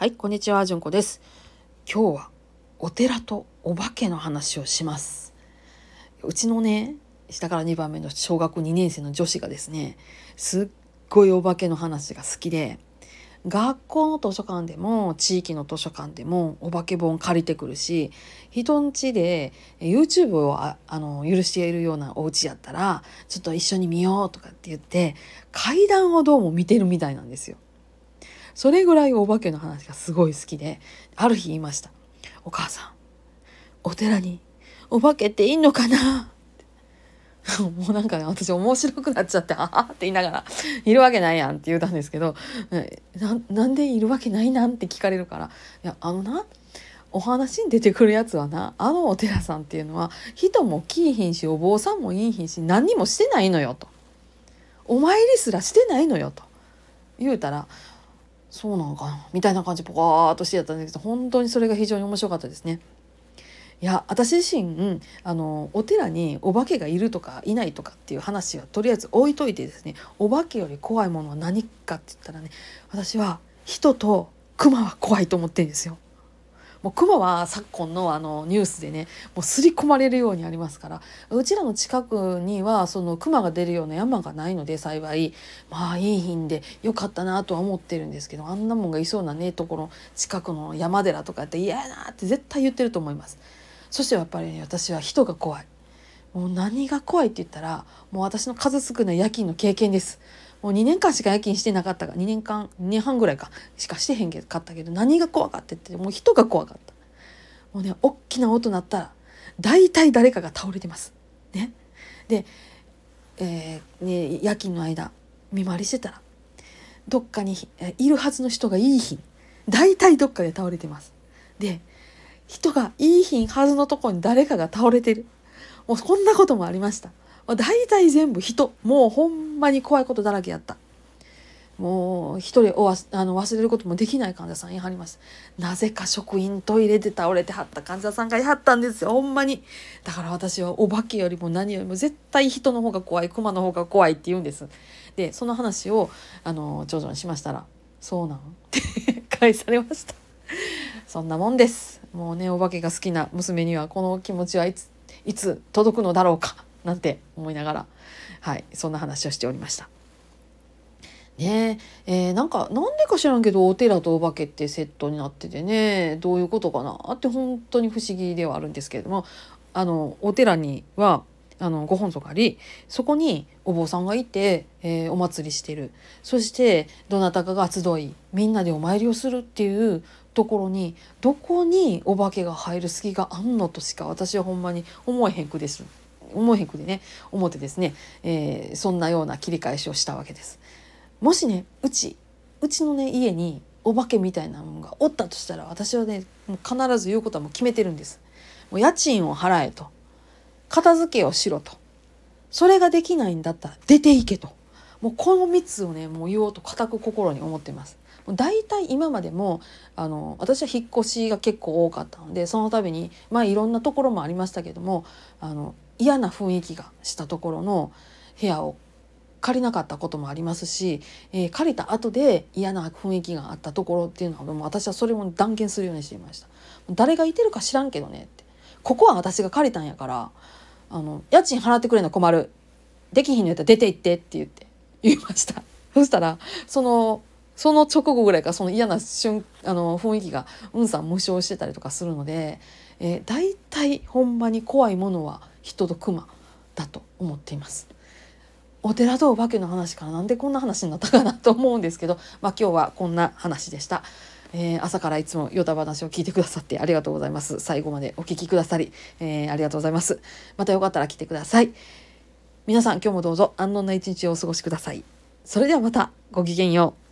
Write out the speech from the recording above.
はい、こんにちは、じゅんこです。今日はお寺とお化けの話をします。うちのね、下から2番目の小学2年生の女子がですね、すっごいお化けの話が好きで、学校の図書館でも地域の図書館でもお化け本借りてくるし人ん家で YouTube をああの許しているようなお家やったらちょっと一緒に見ようとかって言って階段をどうも見てるみたいなんですよ。それぐらいお化けの話がすごい好きである日言いました「お母さんお寺にお化けっていんのかな? 」もうなんかね私面白くなっちゃって「ああ」って言いながら「いるわけないやん」って言ったんですけどななんでいるわけないなんって聞かれるから「いやあのなお話に出てくるやつはなあのお寺さんっていうのは人も来いひんしお坊さんもいいひんし何にもしてないのよ」と「お参りすらしてないのよ」と。言うたら「そうなのかな」みたいな感じポカーっとしてやったんですけど本当にそれが非常に面白かったですね。いや私自身あのお寺にお化けがいるとかいないとかっていう話はとりあえず置いといてですねお化けより怖いものは何かって言ったらね私は人と熊は怖いと思ってるんですよ。もう熊は昨今のあのニュースでねもう刷り込まれるようにありますからうちらの近くにはその熊が出るような山がないので幸いまあいい品でよかったなとは思ってるんですけどあんなもんがいそうなねところ近くの山寺とかやって嫌やなって絶対言ってると思います。そしてやっぱりね私は人が怖いもう何が怖いって言ったらもう私の数少ない夜勤の経験ですもう2年間しか夜勤してなかったが2年間2年半ぐらいかしかしてへんかったけど何が怖かったってもう人が怖かった。もうね大きな音鳴ったら大体誰かが倒れてます。ね。で、えーね、夜勤の間見回りしてたらどっかにいるはずの人がいい日大体どっかで倒れてます。で人がいい品はずのとこに誰かが倒れてる。もうこんなこともありました。大体全部人。もうほんまに怖いことだらけやった。もう一人おわあの忘れることもできない患者さんいはります。なぜか職員トイレで倒れてはった患者さんがいはったんですよ。ほんまに。だから私はお化けよりも何よりも絶対人の方が怖い熊の方が怖いって言うんです。でその話をあの長女にしましたら「そうなん?」って返されました。そんなもんです。もうねお化けが好きな娘にはこの気持ちはいついつ届くのだろうか。なんて思いながらはいそんな話をしておりました。ねえー、なんかなんでか知らんけどお寺とお化けってセットになっててねどういうことかなって本当に不思議ではあるんですけれどもあのお寺にはあのご本尊がありそこにお坊さんがいて、えー、お祭りしてるそしてどなたかが集いみんなでお参りをするっていうところにどこにお化けが入る隙があんのとしか私はほんまに思えへんくです思えへんくでね思ってですね、えー、そんなような切り返しをしたわけです。もしねうちうちのね家にお化けみたいなものがおったとしたら私はねもう必ず言うことはもう決めてるんです。もう家賃を払えと片付けをしろとそれができないんだったら出ていけともうこの3つをねもう言おうと固く心に思ってます。大体今までもあの私は引っ越しが結構多かったのでその度にまあいろんなところもありましたけどもあの嫌な雰囲気がしたところの部屋を借りなかったこともありますし、えー、借りた後で嫌な雰囲気があったところっていうのはもう私はそれも断言するようにしていました。誰がいてるか知らんけどねって。ここは私が借りたんやからあの家賃払ってくれな困る。できひんのやったら出て行ってって言って言いました。そしたらそのその直後ぐらいからその嫌な瞬あの雰囲気がうんさん無償してたりとかするので、えー、大体ほんまに怖いものは人と熊だと思っています。お寺とお化けの話からなんでこんな話になったかなと思うんですけど、まあ、今日はこんな話でした。えー、朝からいつもヨタ話を聞いてくださってありがとうございます。最後までお聞きくださり、えー、ありがとうございます。またよかったら来てください。皆さん今日もどうぞ安穏な一日をお過ごしください。それではまたごきげんよう。